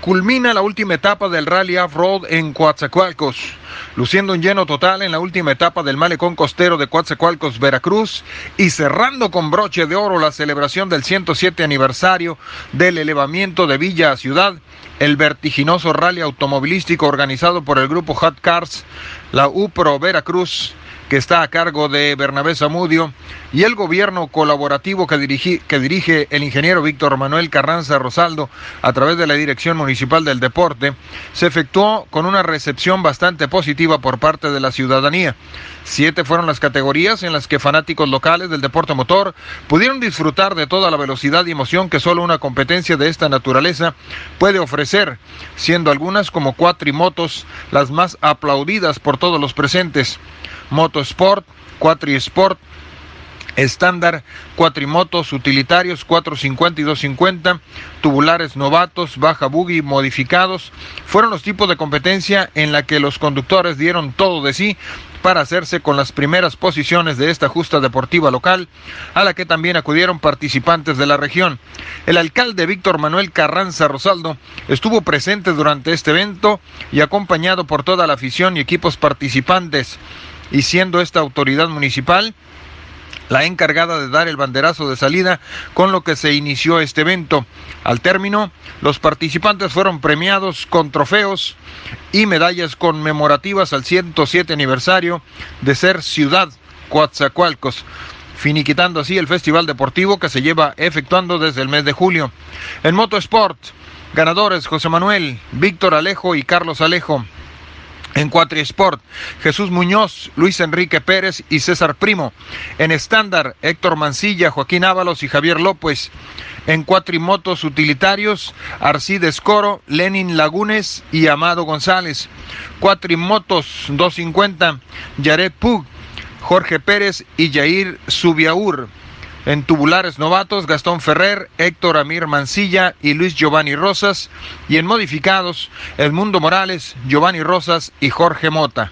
culmina la última etapa del Rally Off-Road en Coatzacoalcos, luciendo un lleno total en la última etapa del malecón costero de Coatzacoalcos, Veracruz, y cerrando con broche de oro la celebración del 107 aniversario del elevamiento de Villa a Ciudad, el vertiginoso rally automovilístico organizado por el grupo Hot Cars, la UPRO Veracruz, que está a cargo de Bernabé Zamudio, y el gobierno colaborativo que, que dirige el ingeniero Víctor Manuel Carranza Rosaldo a través de la Dirección Municipal del Deporte, se efectuó con una recepción bastante positiva por parte de la ciudadanía. Siete fueron las categorías en las que fanáticos locales del deporte motor pudieron disfrutar de toda la velocidad y emoción que solo una competencia de esta naturaleza puede ofrecer, siendo algunas como cuatrimotos las más aplaudidas por todos los presentes. Motosport, Quatri-Sport, estándar, cuatrimotos utilitarios 450 y 250, tubulares novatos, baja buggy modificados, fueron los tipos de competencia en la que los conductores dieron todo de sí para hacerse con las primeras posiciones de esta justa deportiva local, a la que también acudieron participantes de la región. El alcalde Víctor Manuel Carranza Rosaldo estuvo presente durante este evento y acompañado por toda la afición y equipos participantes y siendo esta autoridad municipal la encargada de dar el banderazo de salida con lo que se inició este evento. Al término, los participantes fueron premiados con trofeos y medallas conmemorativas al 107 aniversario de ser ciudad Coatzacoalcos finiquitando así el festival deportivo que se lleva efectuando desde el mes de julio. En Motosport, ganadores José Manuel, Víctor Alejo y Carlos Alejo. En Cuatrisport, Jesús Muñoz, Luis Enrique Pérez y César Primo. En estándar, Héctor Mancilla, Joaquín Ábalos y Javier López. En cuatrimotos utilitarios, Arcides Coro, Lenin Lagunes y Amado González. Cuatrimotos 250, Yaret Pug, Jorge Pérez y Jair Subiaur. En tubulares novatos, Gastón Ferrer, Héctor Amir Mancilla y Luis Giovanni Rosas. Y en modificados, Edmundo Morales, Giovanni Rosas y Jorge Mota.